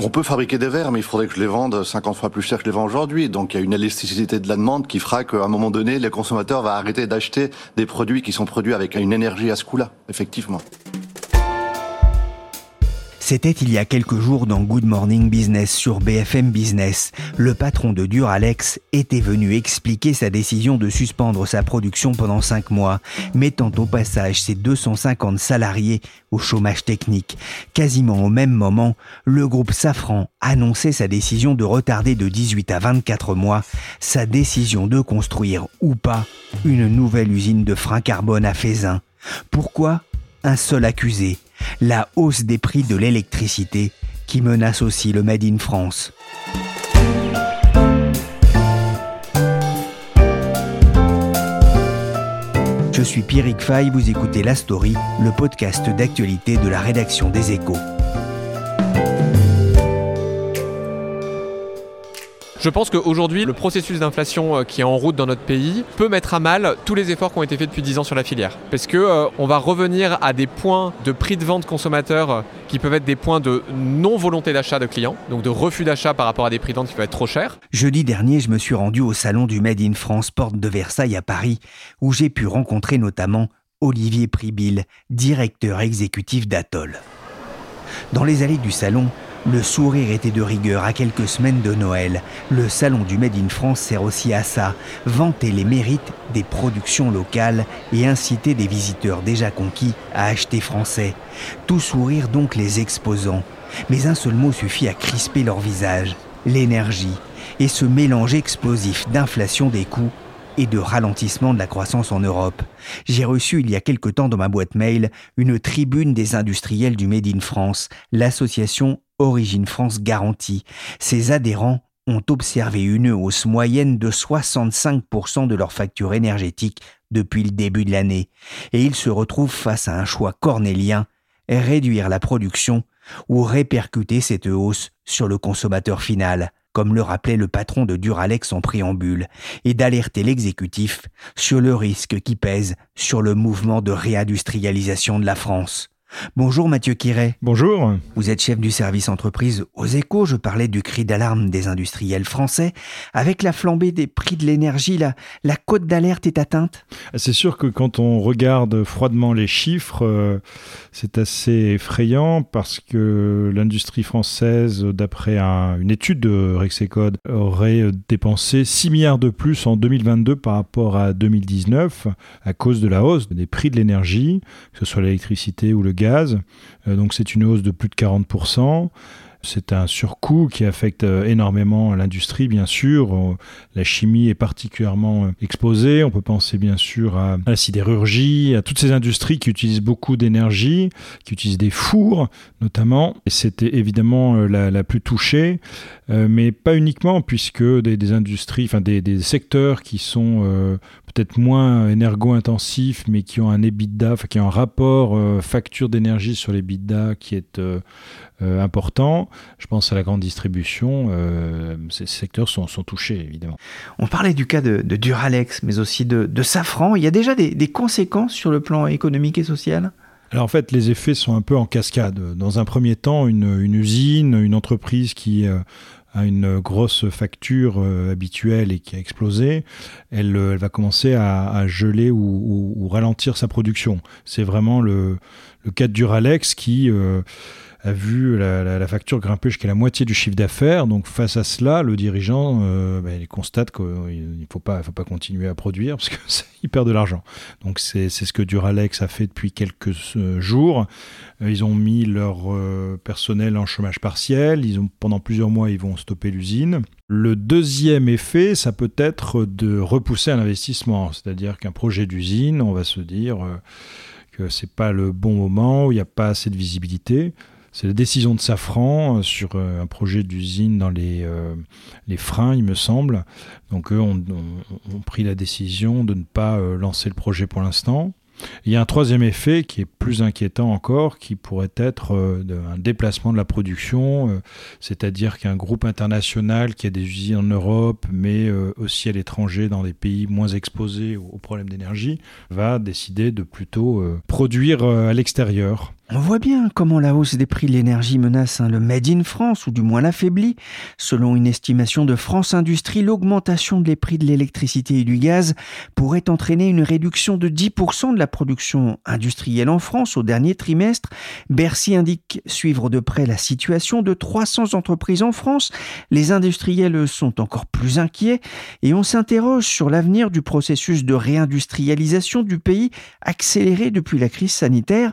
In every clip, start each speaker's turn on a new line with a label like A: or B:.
A: On peut fabriquer des verres, mais il faudrait que je les vende 50 fois plus cher que je les vends aujourd'hui. Donc il y a une élasticité de la demande qui fera qu'à un moment donné, le consommateur va arrêter d'acheter des produits qui sont produits avec une énergie à ce coût-là, effectivement.
B: C'était il y a quelques jours dans Good Morning Business sur BFM Business. Le patron de Duralex était venu expliquer sa décision de suspendre sa production pendant 5 mois, mettant au passage ses 250 salariés au chômage technique. Quasiment au même moment, le groupe Safran annonçait sa décision de retarder de 18 à 24 mois sa décision de construire ou pas une nouvelle usine de frein carbone à Fézin. Pourquoi Un seul accusé, la hausse des prix de l'électricité qui menace aussi le Made in France. Je suis Pierrick Fay, vous écoutez La Story, le podcast d'actualité de la rédaction des Échos.
C: Je pense qu'aujourd'hui, le processus d'inflation euh, qui est en route dans notre pays peut mettre à mal tous les efforts qui ont été faits depuis 10 ans sur la filière. Parce que euh, on va revenir à des points de prix de vente consommateur euh, qui peuvent être des points de non-volonté d'achat de clients, donc de refus d'achat par rapport à des prix de vente qui peuvent être trop chers.
B: Jeudi dernier, je me suis rendu au salon du Made in France Porte de Versailles à Paris, où j'ai pu rencontrer notamment Olivier Pribil, directeur exécutif d'Atoll. Dans les allées du salon, le sourire était de rigueur à quelques semaines de Noël. Le salon du Made in France sert aussi à ça, vanter les mérites des productions locales et inciter des visiteurs déjà conquis à acheter français. Tout sourire donc les exposants. Mais un seul mot suffit à crisper leur visage, l'énergie, et ce mélange explosif d'inflation des coûts et de ralentissement de la croissance en Europe. J'ai reçu il y a quelque temps dans ma boîte mail une tribune des industriels du Made in France, l'association Origine France Garantie. Ses adhérents ont observé une hausse moyenne de 65% de leur facture énergétique depuis le début de l'année, et ils se retrouvent face à un choix cornélien, réduire la production ou répercuter cette hausse sur le consommateur final comme le rappelait le patron de Duralex en préambule, et d'alerter l'exécutif sur le risque qui pèse sur le mouvement de réindustrialisation de la France. Bonjour Mathieu Quiret.
D: Bonjour.
B: Vous êtes chef du service entreprise aux échos. Je parlais du cri d'alarme des industriels français. Avec la flambée des prix de l'énergie, la, la cote d'alerte est atteinte?
D: C'est sûr que quand on regarde froidement les chiffres, euh, c'est assez effrayant parce que l'industrie française, d'après une étude de Rexecode, aurait dépensé 6 milliards de plus en 2022 par rapport à 2019 à cause de la hausse des prix de l'énergie, que ce soit l'électricité ou le gaz. Euh, donc c'est une hausse de plus de 40%. C'est un surcoût qui affecte euh, énormément l'industrie, bien sûr. Euh, la chimie est particulièrement exposée. On peut penser, bien sûr, à la sidérurgie, à toutes ces industries qui utilisent beaucoup d'énergie, qui utilisent des fours, notamment. Et c'était évidemment la, plus touchée, mais pas uniquement, puisque des, industries, enfin des, secteurs qui sont peut-être moins énergo-intensifs, mais qui ont un EBITDA, qui ont un rapport euh, facture d'énergie sur les EBITDA qui est euh, euh, important. Je pense à la grande distribution. ces secteurs sont, sont, touchés, évidemment.
B: On parlait du cas de, Duralex, mais aussi de, Safran. Il y a déjà des, des conséquences sur le plan économique et social?
D: Alors en fait, les effets sont un peu en cascade. Dans un premier temps, une, une usine, une entreprise qui à une grosse facture euh, habituelle et qui a explosé, elle, euh, elle va commencer à, geler ou, ralentir sa production. C'est vraiment le, le cas de Duralex qui... Euh, a vu la, facture grimper jusqu'à la moitié du chiffre d'affaires. Donc face à cela, le dirigeant euh, ben, constate qu'il ne faut pas, continuer à produire parce qu'il perd de l'argent. Donc c'est ce que Duralex a fait depuis quelques euh, jours. Euh, ils ont mis leur personnel en chômage partiel. Ils ont, pendant plusieurs mois, ils vont stopper l'usine. Le deuxième effet, ça peut être de repousser un investissement. C'est-à-dire qu'un projet d'usine, on va se dire que c'est pas le bon moment, il n'y a pas assez de visibilité. C'est la décision de Safran sur un projet d'usine dans les, les freins, il me semble. Donc eux ont, pris la décision de ne pas lancer le projet pour l'instant. Il y a un troisième effet qui est plus inquiétant encore, qui pourrait être euh, un déplacement de la production, euh, c'est-à-dire qu'un groupe international qui a des usines en Europe, mais euh, aussi à l'étranger, dans des pays moins exposés aux problèmes d'énergie, va décider de plutôt produire à l'extérieur.
B: On voit bien comment la hausse des prix de l'énergie menace hein, le Made in France, ou du moins l'affaiblit. Selon une estimation de France Industrie, l'augmentation des prix de l'électricité et du gaz pourrait entraîner une réduction de 10% de la production industrielle en France au dernier trimestre. Bercy indique suivre de près la situation de 300 entreprises en France. Les industriels sont encore plus inquiets et on s'interroge sur l'avenir du processus de réindustrialisation du pays accéléré depuis la crise sanitaire.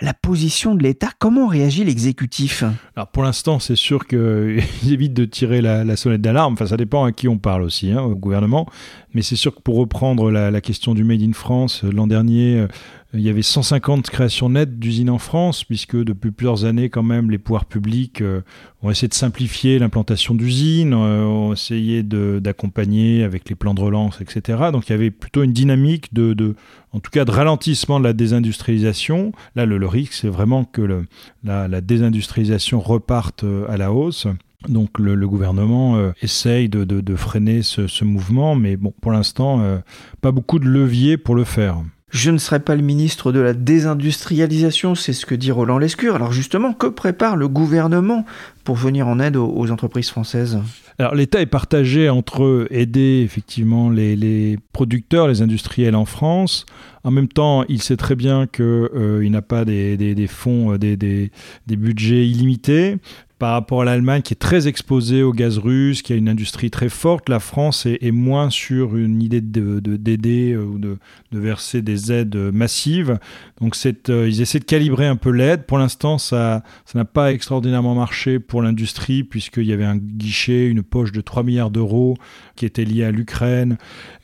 B: La, position de l'État Comment réagit l'exécutif?
D: Alors pour l'instant, c'est sûr qu'il évite de tirer la, sonnette d'alarme. Enfin, ça dépend à qui on parle aussi, hein, au gouvernement. Mais c'est sûr que pour reprendre la, question du Made in France, euh, l'an dernier, euh, il y avait 150 créations nettes d'usines en France, puisque depuis plusieurs années, quand même, les pouvoirs publics euh, ont essayé de simplifier l'implantation d'usines, ont essayé d'accompagner avec les plans de relance, etc. Donc il y avait plutôt une dynamique de, en tout cas, de ralentissement de la désindustrialisation. Là, le, risque, c'est vraiment que la, désindustrialisation reparte à la hausse. Donc le, gouvernement euh, essaye de, freiner ce, mouvement, mais bon, pour l'instant, euh, pas beaucoup de leviers pour le faire.
B: Je ne serai pas le ministre de la désindustrialisation, c'est ce que dit Roland Lescure. Alors justement, que prépare le gouvernement pour venir en aide aux, entreprises françaises?
D: Alors l'État est partagé entre aider effectivement les, producteurs, les industriels en France. En même temps, il sait très bien qu'il euh, n'a pas des, fonds, des, des, budgets illimités par rapport à l'Allemagne qui est très exposée au gaz russe, qui a une industrie très forte, la France est, moins sur une idée d'aider de, d'aider euh, ou de, de, verser des aides massives. Donc euh, ils essaient de calibrer un peu l'aide. Pour l'instant, ça n'a pas extraordinairement marché pour l'industrie puisqu'il y avait un guichet, une poche de 3 milliards d'euros qui était liée à l'Ukraine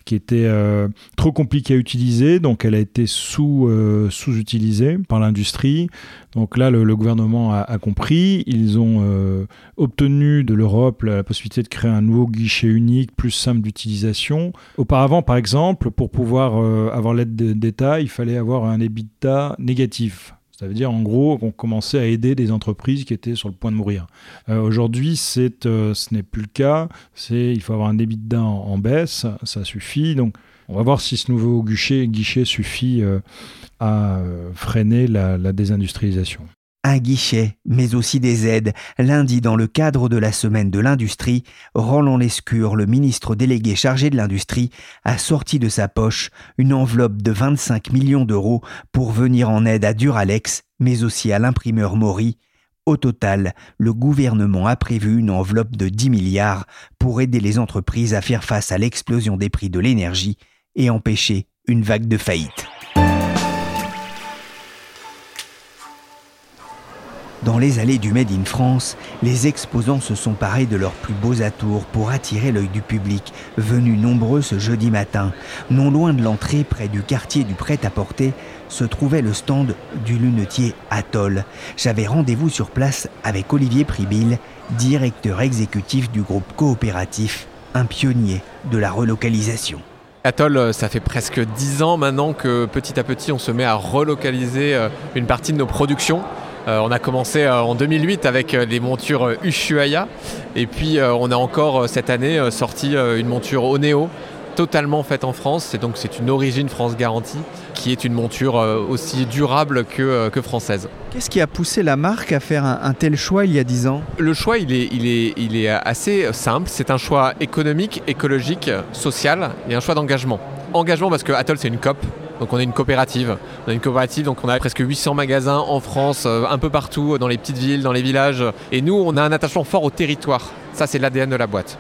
D: qui était euh, trop compliquée à utiliser, donc elle a été sous, euh, sous-utilisée par l'industrie. Donc là, le, gouvernement a, compris. Ils ont euh, obtenu de l'Europe la, possibilité de créer un nouveau guichet unique, plus simple d'utilisation. Auparavant, par exemple, pour pouvoir avoir l'aide d'État, il fallait avoir un EBITDA négatif. Ça veut dire en gros qu'on commençait à aider des entreprises qui étaient sur le point de mourir. Euh, aujourd'hui, euh, ce n'est plus le cas. C'est, il faut avoir un débit de en, en baisse, ça suffit. Donc, on va voir si ce nouveau guichet, guichet suffit euh, à freiner la désindustrialisation
B: un guichet, mais aussi des aides. Lundi, dans le cadre de la semaine de l'industrie, Roland Lescure, le ministre délégué chargé de l'industrie, a sorti de sa poche une enveloppe de 25 millions d'euros pour venir en aide à Duralex, mais aussi à l'imprimeur Maury. Au total, le gouvernement a prévu une enveloppe de 10 milliards pour aider les entreprises à faire face à l'explosion des prix de l'énergie et empêcher une vague de faillite. Dans les allées du Made in France, les exposants se sont parés de leurs plus beaux atours pour attirer l'œil du public, venu nombreux ce jeudi matin. Non loin de l'entrée, près du quartier du prêt-à-porter, se trouvait le stand du lunetier Atoll. J'avais rendez-vous sur place avec Olivier Pribil, directeur exécutif du groupe coopératif, un pionnier de la relocalisation.
C: Atoll, euh, ça fait presque dix ans maintenant que petit à petit on se met à relocaliser euh, une partie de nos productions. Euh, on a commencé euh, en 2008 avec les euh, montures Ushuaïa et puis on a encore cette année sorti une monture Oneo totalement faite en France. C'est donc c'est une origine France garantie qui est une monture aussi durable que, française.
B: Qu'est-ce qui a poussé la marque à faire un, tel choix il y a 10 ans?
C: Le choix il est, il, est, il est assez simple. C'est un choix économique, écologique, social et un choix d'engagement. Engagement parce que Atoll c'est une COP, donc on est une coopérative. On a une coopérative, donc on a presque 800 magasins en France, euh, un peu partout, dans les petites villes, dans les villages. Et nous, on a un attachement fort au territoire. Ça, c'est l'ADN de la boîte.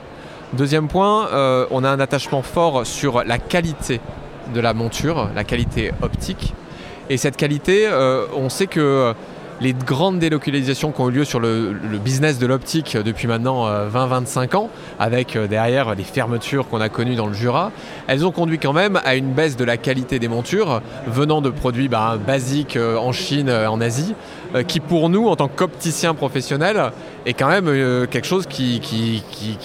C: Deuxième point, euh, on a un attachement fort sur la qualité de la monture, la qualité optique. Et cette qualité, euh, on sait que les grandes délocalisations qui ont eu lieu sur le, business de l'optique depuis maintenant 20-25 ans, avec derrière les fermetures qu'on a connues dans le Jura, elles ont conduit quand même à une baisse de la qualité des montures venant de produits bah, basiques en Chine, en Asie, qui pour nous, en tant qu'opticiens professionnels, est quand même quelque chose qui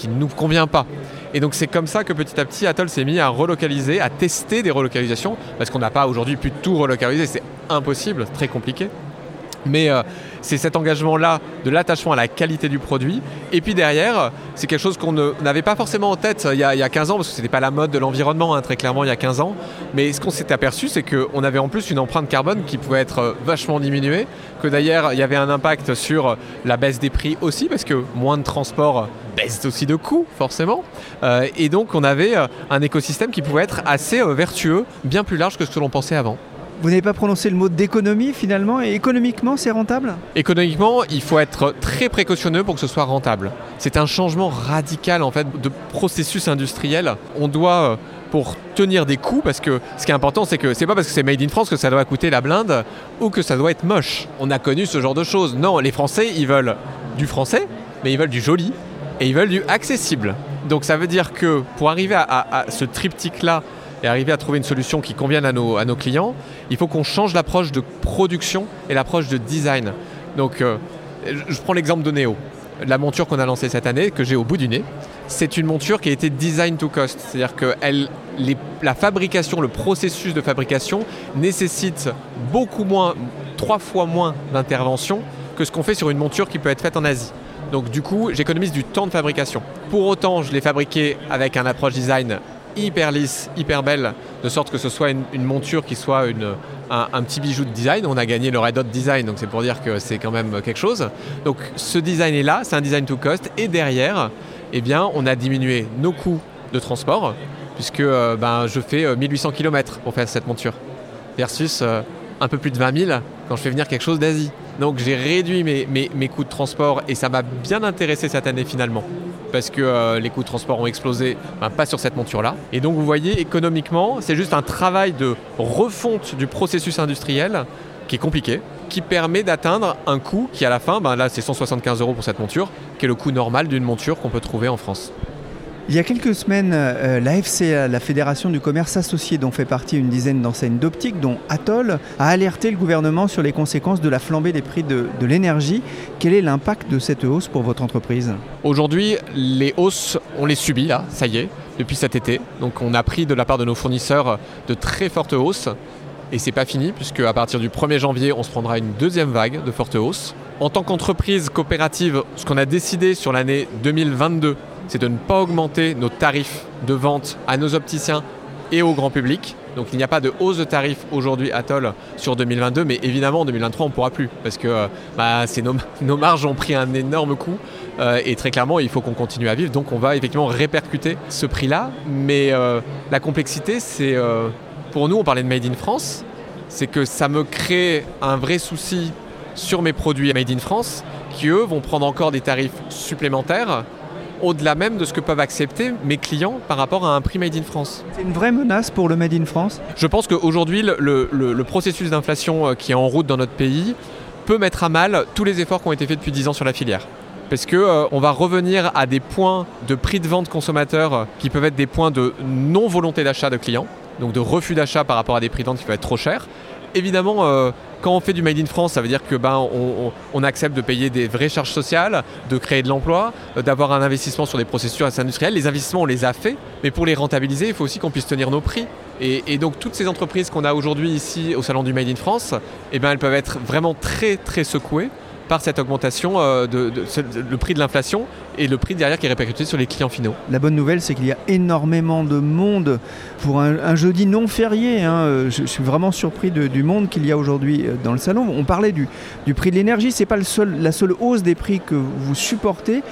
C: ne nous convient pas. Et donc c'est comme ça que petit à petit Atoll s'est mis à relocaliser, à tester des relocalisations, parce qu'on n'a pas aujourd'hui pu tout relocaliser, c'est impossible, très compliqué. Mais euh, c'est cet engagement-là de l'attachement à la qualité du produit. Et puis derrière, c'est quelque chose qu'on n'avait pas forcément en tête il y, a, 15 ans, parce que ce n'était pas la mode de l'environnement, hein, très clairement, il y a 15 ans. Mais ce qu'on s'est aperçu, c'est qu'on avait en plus une empreinte carbone qui pouvait être euh, vachement diminuée, que d'ailleurs, il y avait un impact sur la baisse des prix aussi, parce que moins de transport baisse aussi de coûts, forcément. Euh, et donc, on avait un écosystème qui pouvait être assez vertueux, bien plus large que ce que l'on pensait avant.
B: Vous n'avez pas prononcé le mot d'économie finalement Et économiquement, c'est rentable?
C: Économiquement, il faut être très précautionneux pour que ce soit rentable. C'est un changement radical en fait de processus industriel. On doit euh, pour tenir des coûts parce que ce qui est important c'est que c'est pas parce que c'est made in France que ça doit coûter la blinde ou que ça doit être moche. On a connu ce genre de choses. Non, les Français, ils veulent du français, mais ils veulent du joli et ils veulent du accessible. Donc ça veut dire que pour arriver à, à ce triptyque là et arriver à trouver une solution qui convienne à nos, clients, il faut qu'on change l'approche de production et l'approche de design. Donc, euh, je prends l'exemple de Neo. La monture qu'on a lancée cette année, que j'ai au bout du nez, c'est une monture qui a été design to cost. C'est-à-dire que la fabrication, le processus de fabrication nécessite beaucoup moins, trois fois moins d'intervention que ce qu'on fait sur une monture qui peut être faite en Asie. Donc du coup, j'économise du temps de fabrication. Pour autant, je l'ai fabriqué avec un approche design hyper lisse, hyper belle, de sorte que ce soit une, monture qui soit un, petit bijou de design. On a gagné le Red Hot Design, donc c'est pour dire que c'est quand même quelque chose. Donc ce design est là, c'est un design to cost, et derrière, eh bien, on a diminué nos coûts de transport, puisque euh, ben, je fais 1800 euh, km pour faire cette monture, versus euh, un peu plus de 20 000 quand je fais venir quelque chose d'Asie. Donc j'ai réduit mes, coûts de transport et ça m'a bien intéressé cette année finalement. Parce que euh, les coûts de transport ont explosé, ben, pas sur cette monture-là. Et donc vous voyez, économiquement, c'est juste un travail de refonte du processus industriel qui est compliqué, qui permet d'atteindre un coût qui à la fin, ben là c'est 175 euros pour cette monture, qui est le coût normal d'une monture qu'on peut trouver en France.
B: Il y a quelques semaines, euh, la FCA, la Fédération du commerce associé, dont fait partie une dizaine d'enseignes d'optique, dont Atoll, a alerté le gouvernement sur les conséquences de la flambée des prix de, l'énergie. Quel est l'impact de cette hausse pour votre entreprise?
C: Aujourd'hui, les hausses, on les subit là, ça y est, depuis cet été. Donc on a pris de la part de nos fournisseurs de très fortes hausses. Et c'est pas fini, puisque à partir du 1er janvier, on se prendra une deuxième vague de fortes hausses. En tant qu'entreprise coopérative, ce qu'on a décidé sur l'année 2022, c'est de ne pas augmenter nos tarifs de vente à nos opticiens et au grand public. Donc il n'y a pas de hausse de tarifs aujourd'hui à Toll sur 2022, mais évidemment en 2023 on ne pourra plus parce que euh, bah, nos, marges ont pris un énorme coup euh, et très clairement il faut qu'on continue à vivre. Donc on va effectivement répercuter ce prix-là, mais euh, la complexité c'est pour nous on parlait de Made in France, c'est que ça me crée un vrai souci sur mes produits Made in France qui eux vont prendre encore des tarifs supplémentaires au-delà même de ce que peuvent accepter mes clients par rapport à un prix Made in France.
B: C'est une vraie menace pour le Made in France
C: Je pense qu'aujourd'hui, le, processus d'inflation euh, qui est en route dans notre pays peut mettre à mal tous les efforts qui ont été faits depuis 10 ans sur la filière. Parce qu'on euh, va revenir à des points de prix de vente consommateurs euh, qui peuvent être des points de non-volonté d'achat de clients, donc de refus d'achat par rapport à des prix de vente qui peuvent être trop chers. Évidemment, quand on fait du Made in France, ça veut dire que ben, accepte de payer des vraies charges sociales, de créer de l'emploi, euh, d'avoir un investissement sur des processus industriels. Les investissements, on les a faits, mais pour les rentabiliser, il faut aussi qu'on puisse tenir nos prix. Et, donc toutes ces entreprises qu'on a aujourd'hui ici au salon du Made in France, eh ben, elles peuvent être vraiment très très secouées par cette augmentation euh, le prix de l'inflation et le prix derrière qui est répercuté sur les clients finaux.
B: La bonne nouvelle, c'est qu'il y a énormément de monde pour un, jeudi non férié. Hein. Euh, je, suis vraiment surpris du monde qu'il y a aujourd'hui euh, dans le salon. On parlait du, prix de l'énergie, c'est pas le seul, la seule hausse des prix que vous supportez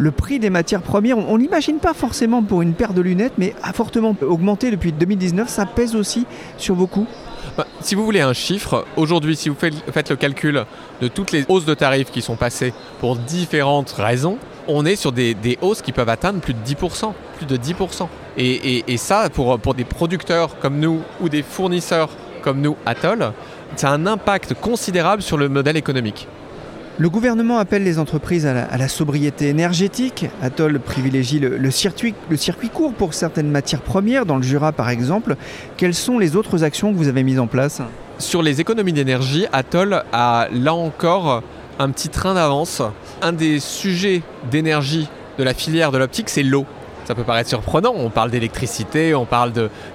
B: le prix des matières premières, on n'imagine pas forcément pour une paire de lunettes, mais a fortement augmenté depuis 2019. Ça pèse aussi sur vos coûts
C: bah, si vous voulez un chiffre, aujourd'hui, si vous faites le calcul de toutes les hausses de tarifs qui sont passées pour différentes raisons, on est sur des, hausses qui peuvent atteindre plus de 10%. Plus de 10%. Et, ça, pour, pour des producteurs comme nous ou des fournisseurs comme nous, Atoll, ça a un impact considérable sur le modèle économique.
B: Le gouvernement appelle les entreprises à la, sobriété énergétique. Atoll privilégie le, circuit, court pour certaines matières premières, dans le Jura par exemple. Quelles sont les autres actions que vous avez mises en place?
C: Sur les économies d'énergie, Atoll a là encore un petit train d'avance. Un des sujets d'énergie de la filière de l'optique, c'est l'eau. Ça peut paraître surprenant, on parle d'électricité, on parle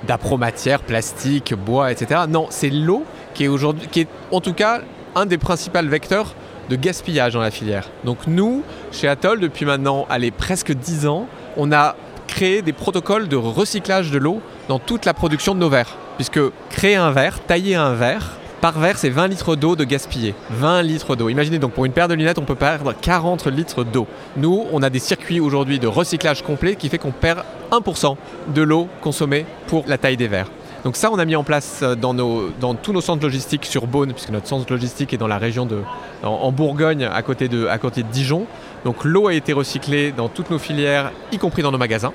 C: d'apromatière, plastique, bois, etc. Non, c'est l'eau qui est aujourd'hui, qui est en tout cas un des principaux vecteurs de gaspillage dans la filière. Donc nous, chez Atoll, depuis maintenant allez, presque 10 ans, on a créé des protocoles de recyclage de l'eau dans toute la production de nos verres. Puisque créer un verre, tailler un verre, par verre, c'est 20 litres d'eau de gaspillé. 20 litres d'eau. Imaginez donc pour une paire de lunettes, on peut perdre 40 litres d'eau. Nous, on a des circuits aujourd'hui de recyclage complet qui fait qu'on perd 1% de l'eau consommée pour la taille des verres. Donc ça, on a mis en place euh, dans, nos, dans tous nos centres logistiques sur Beaune, puisque notre centre logistique est dans la région de, en, Bourgogne, à côté, de, à côté de Dijon. Donc l'eau a été recyclée dans toutes nos filières, y compris dans nos magasins.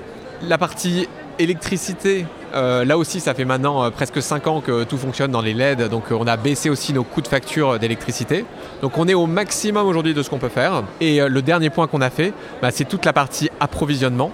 C: La partie électricité, euh, là aussi, ça fait maintenant euh, presque 5 ans que tout fonctionne dans les LED, donc on a baissé aussi nos coûts de facture d'électricité. Donc on est au maximum aujourd'hui de ce qu'on peut faire. Et le dernier point qu'on a fait, bah, c'est toute la partie approvisionnement.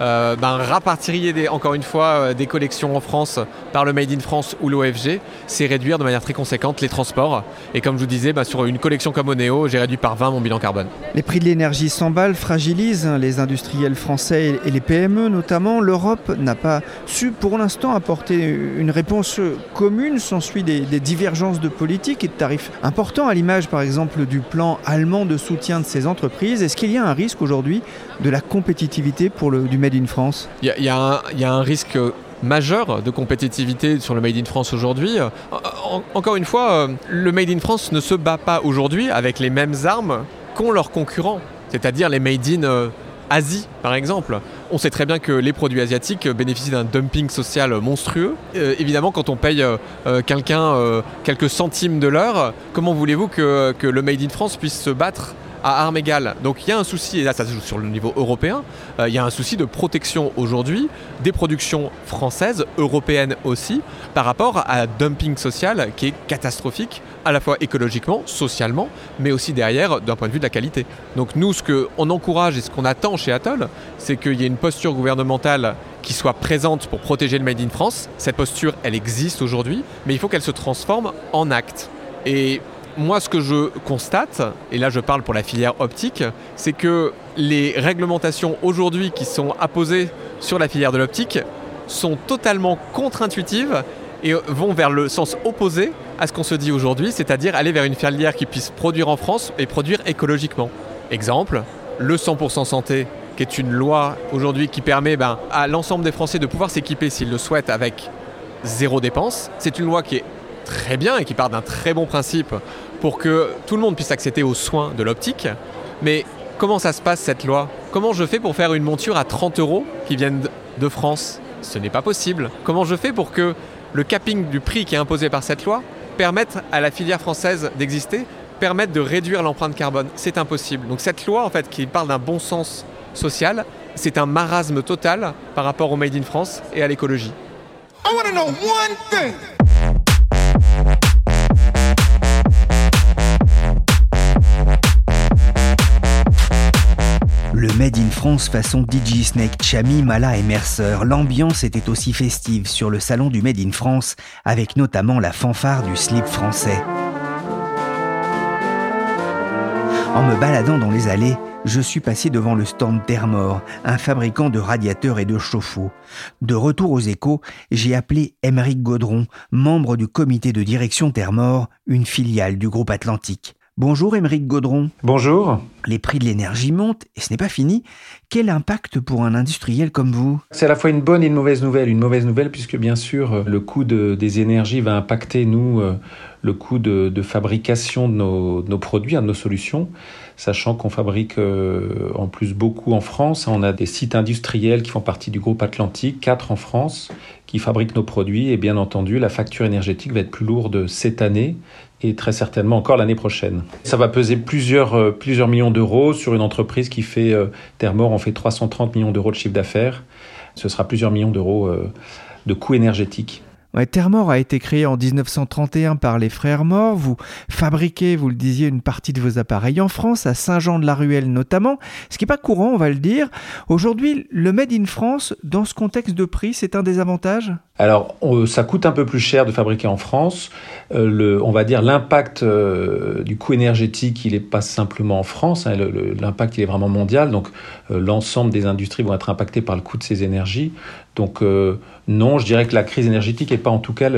C: Euh, rapatrier encore une fois des collections en France par le Made in France ou l'OFG, c'est réduire de manière très conséquente les transports. Et comme je vous disais, ben, sur une collection comme Oneo, j'ai réduit par 20 mon bilan carbone.
B: Les prix de l'énergie s'emballent, fragilisent les industriels français et les PME notamment. L'Europe n'a pas su pour l'instant apporter une réponse commune, s'ensuit des, des divergences de politique et de tarifs importants, à l'image par exemple du plan allemand de soutien de ces entreprises. Est-ce qu'il y a un risque aujourd'hui de la compétitivité pour le, du Made in France?
C: Il y, a un risque majeur de compétitivité sur le Made in France aujourd'hui. encore une fois, euh, le Made in France ne se bat pas aujourd'hui avec les mêmes armes qu'ont leurs concurrents, c'est-à-dire les Made in euh, Asie par exemple. On sait très bien que les produits asiatiques bénéficient d'un dumping social monstrueux. Euh, évidemment, quand on paye quelqu'un quelques centimes de l'heure, comment voulez-vous que, le Made in France puisse se battre à armes égales. Donc il y a un souci, et là ça se joue sur le niveau européen, euh, il y a un souci de protection aujourd'hui des productions françaises, européennes aussi, par rapport à un dumping social qui est catastrophique, à la fois écologiquement, socialement, mais aussi derrière d'un point de vue de la qualité. Donc nous, ce qu'on encourage et ce qu'on attend chez Atoll, c'est qu'il y ait une posture gouvernementale qui soit présente pour protéger le Made in France. Cette posture, elle existe aujourd'hui, mais il faut qu'elle se transforme en acte. Et moi, ce que je constate, et là je parle pour la filière optique, c'est que les réglementations aujourd'hui qui sont apposées sur la filière de l'optique sont totalement contre-intuitives et vont vers le sens opposé à ce qu'on se dit aujourd'hui, c'est-à-dire aller vers une filière qui puisse produire en France et produire écologiquement. Exemple, le 100% santé, qui est une loi aujourd'hui qui permet ben, à l'ensemble des Français de pouvoir s'équiper s'ils le souhaitent avec zéro dépense. C'est une loi qui est très bien et qui part d'un très bon principe pour que tout le monde puisse accéder aux soins de l'optique. Mais comment ça se passe cette loi? Comment je fais pour faire une monture à 30 euros qui viennent de France? Ce n'est pas possible. Comment je fais pour que le capping du prix qui est imposé par cette loi permette à la filière française d'exister, permette de réduire l'empreinte carbone? C'est impossible. Donc cette loi en fait qui parle d'un bon sens social, c'est un marasme total par rapport au Made in France et à l'écologie.
B: Le Made in France façon DJ Snake, Chami, Mala et Mercer. L'ambiance était aussi festive sur le salon du Made in France, avec notamment la fanfare du slip français. En me baladant dans les allées, je suis passé devant le stand Thermor, un fabricant de radiateurs et de chauffe-eau. De retour aux échos, j'ai appelé Émeric Gaudron, membre du comité de direction Thermor, une filiale du groupe Atlantique. Bonjour Émeric Gaudron.
E: Bonjour.
B: Les prix de l'énergie montent et ce n'est pas fini. Quel impact pour un industriel comme vous?
E: C'est à la fois une bonne et une mauvaise nouvelle. Une mauvaise nouvelle puisque bien sûr euh, le coût des énergies va impacter nous euh, le coût de, fabrication de nos, produits, de nos solutions, sachant qu'on fabrique euh, en plus beaucoup en France. On a des sites industriels qui font partie du groupe Atlantique, quatre en France, qui fabriquent nos produits et bien entendu la facture énergétique va être plus lourde cette année et très certainement encore l'année prochaine. Ça va peser plusieurs, euh, millions d'euros sur une entreprise qui fait, euh, Thermor, on fait 330 millions d'euros de chiffre d'affaires. Ce sera plusieurs millions d'euros euh, de coûts énergétiques.
B: Termor a été créé en 1931 par les frères Mort. Vous fabriquez, vous le disiez, une partie de vos appareils en France, à Saint-Jean-de-la-Ruelle notamment, ce qui n'est pas courant, on va le dire. Aujourd'hui, le Made in France, dans ce contexte de prix, c'est un désavantage
E: alors, ça coûte un peu plus cher de fabriquer en France. Euh, on va dire l'impact euh, du coût énergétique, il n'est pas simplement en France. Hein, l'impact, il est vraiment mondial. Donc, euh, l'ensemble des industries vont être impactées par le coût de ces énergies. Donc, non, je dirais que la crise énergétique n'est pas en tout cas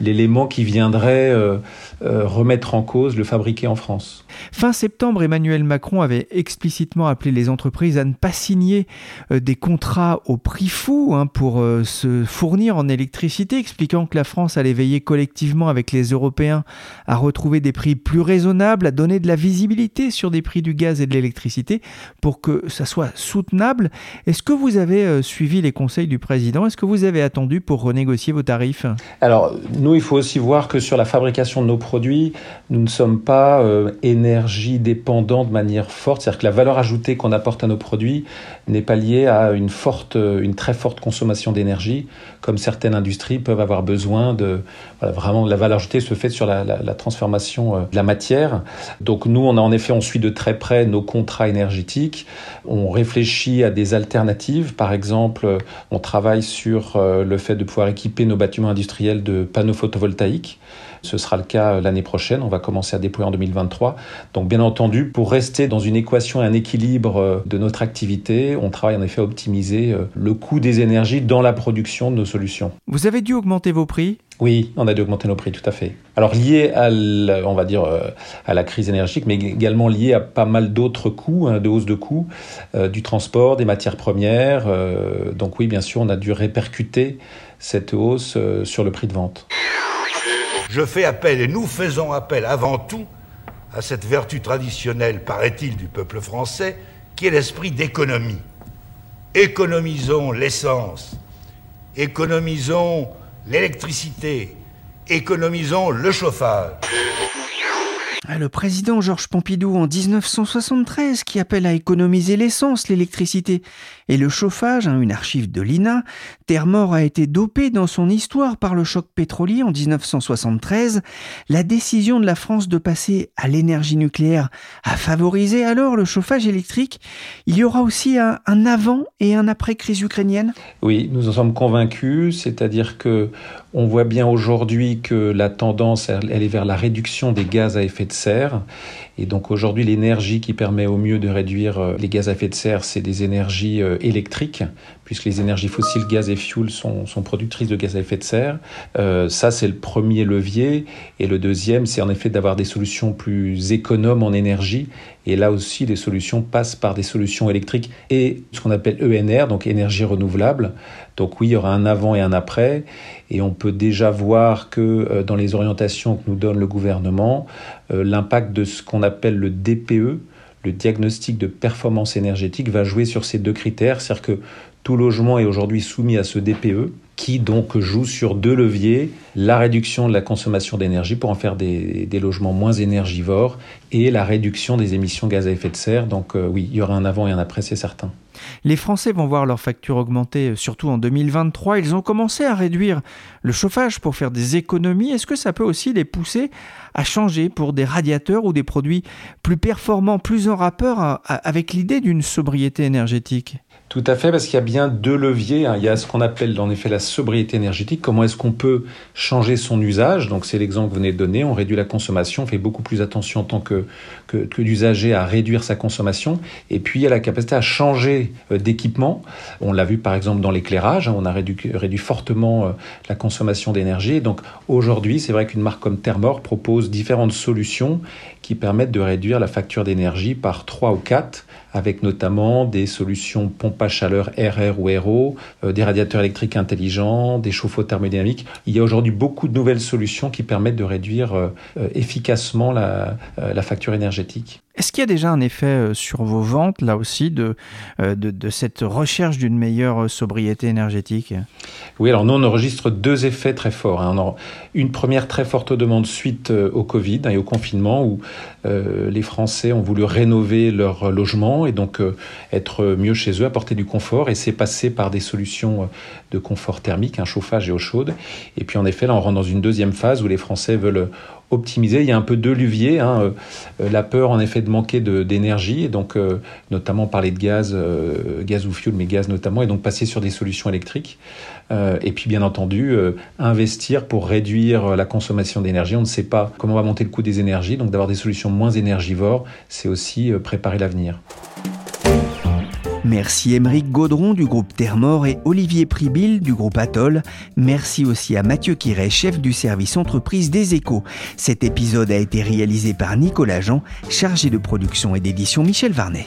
E: l'élément qui viendrait euh, remettre en cause le fabriqué en France.
B: Fin septembre, Emmanuel Macron avait explicitement appelé les entreprises à ne pas signer euh, des contrats au prix fou hein, pour se fournir en électricité, expliquant que la France allait veiller collectivement avec les Européens à retrouver des prix plus raisonnables, à donner de la visibilité sur des prix du gaz et de l'électricité pour que ça soit soutenable. Est-ce que vous avez suivi les conseils du président? Est-ce que vous avez attendu pour renégocier vos tarifs?
E: Alors, nous, il faut aussi voir que sur la fabrication de nos produits, nous ne sommes pas euh, énergie dépendants de manière forte. C'est-à-dire que la valeur ajoutée qu'on apporte à nos produits n'est pas liée à une forte, une très forte consommation d'énergie, comme certaines industries peuvent avoir besoin de. vraiment, la valeur ajoutée se fait sur la, transformation euh, de la matière. Donc, nous, on a en effet, on suit de très près nos contrats énergétiques. On réfléchit à des alternatives. Par exemple, on travaille sur euh, le fait de pouvoir équiper nos bâtiments industriels de panneaux photovoltaïques. Ce sera le cas euh, l'année prochaine. On va commencer à déployer en 2023. Donc, bien entendu, pour rester dans une équation et un équilibre euh, de notre activité, on travaille en effet à optimiser le coût des énergies dans la production de nos solutions.
B: Vous avez dû augmenter vos prix?
E: Oui, on a dû augmenter nos prix, tout à fait. Alors lié à, on va dire, à la crise énergétique, mais également lié à pas mal d'autres coûts, hein, de hausse de coûts, du transport, des matières premières. donc oui, bien sûr, on a dû répercuter cette hausse euh, sur le prix de vente
F: Je fais appel et nous faisons appel avant tout à cette vertu traditionnelle, paraît-il, du peuple français, qui est l'esprit d'économie. Économisons l'essence, économisons l'électricité, économisons le chauffage.
B: Ah, le président Georges Pompidou en 1973 qui appelle à économiser l'essence, l'électricité et le chauffage, hein, une archive de l'INA. Terre-Mort a été dopé dans son histoire par le choc pétrolier en 1973. La décision de la France de passer à l'énergie nucléaire a favorisé alors le chauffage électrique. Il y aura aussi un, avant et un après crise ukrainienne?
E: Oui, nous en sommes convaincus, c'est-à-dire que on voit bien aujourd'hui que la tendance, elle est vers la réduction des gaz à effet de serre. Et donc aujourd'hui, l'énergie qui permet au mieux de réduire euh, les gaz à effet de serre, c'est des énergies euh, électriques, puisque les énergies fossiles, gaz et fuel, sont, sont productrices de gaz à effet de serre. Euh, ça, c'est le premier levier. Et le deuxième, c'est en effet d'avoir des solutions plus économes en énergie. Et là aussi, les solutions passent par des solutions électriques et ce qu'on appelle ENR, donc énergie renouvelable. Donc oui, il y aura un avant et un après. Et on peut déjà voir que euh, dans les orientations que nous donne le gouvernement, l'impact de ce qu'on appelle le DPE, le diagnostic de performance énergétique, va jouer sur ces deux critères. C'est-à-dire que tout logement est aujourd'hui soumis à ce DPE qui donc joue sur deux leviers, la réduction de la consommation d'énergie pour en faire des, logements moins énergivores et la réduction des émissions gaz à effet de serre. Donc euh, oui, il y aura un avant et un après, c'est certain.
B: Les Français vont voir leur facture augmenter, euh, surtout en 2023. Ils ont commencé à réduire le chauffage pour faire des économies. Est-ce que ça peut aussi les pousser à changer pour des radiateurs ou des produits plus performants, plus en rapport avec l'idée d'une sobriété énergétique?
E: Tout à fait, parce qu'il y a bien deux leviers. Hein. Il y a ce qu'on appelle en effet la sobriété énergétique. Comment est-ce qu'on peut changer son usage? Donc c'est l'exemple que vous venez de donner. On réduit la consommation, on fait beaucoup plus attention en tant que, que, que d'usager à réduire sa consommation. Et puis y a la capacité à changer euh, d'équipement. On l'a vu par exemple dans l'éclairage. Hein. On a réduit, fortement euh, la consommation d'énergie. Donc aujourd'hui, c'est vrai qu'une marque comme Thermor propose différentes solutions qui permettent de réduire la facture d'énergie par 3 ou 4 avec notamment des solutions pompe à chaleur RR ou RO, euh, des radiateurs électriques intelligents, des chauffe-eau thermodynamiques. Il y a aujourd'hui beaucoup de nouvelles solutions qui permettent de réduire efficacement la, la facture énergétique.
B: Est-ce qu'il y a déjà un effet euh, sur vos ventes, là aussi, de, euh, de, cette recherche d'une meilleure sobriété énergétique?
E: Oui, alors nous, on enregistre deux effets très forts. Hein. Une première très forte demande suite euh, au Covid hein, et au confinement, où les Français ont voulu rénover leur logement et donc être mieux chez eux, apporter du confort. Et c'est passé par des solutions de confort thermique, un chauffage et eau chaude. Et puis en effet, là, on rentre dans une deuxième phase où les Français veulent optimiser. Il y a un peu deux leviers. Hein. Euh, la peur, en effet, de manquer d'énergie, et donc euh, notamment parler de gaz, euh, gaz ou fuel, mais gaz notamment, et donc passer sur des solutions électriques. et puis, bien entendu, investir pour réduire la consommation d'énergie. On ne sait pas comment va monter le coût des énergies, donc d'avoir des solutions moins énergivores, c'est aussi préparer l'avenir.
B: Merci Émeric Gaudron du groupe Termor et Olivier Pribil du groupe Atoll. Merci aussi à Mathieu Quiret, chef du service entreprise des échos. Cet épisode a été réalisé par Nicolas Jean, chargé de production et d'édition Michel Varnet.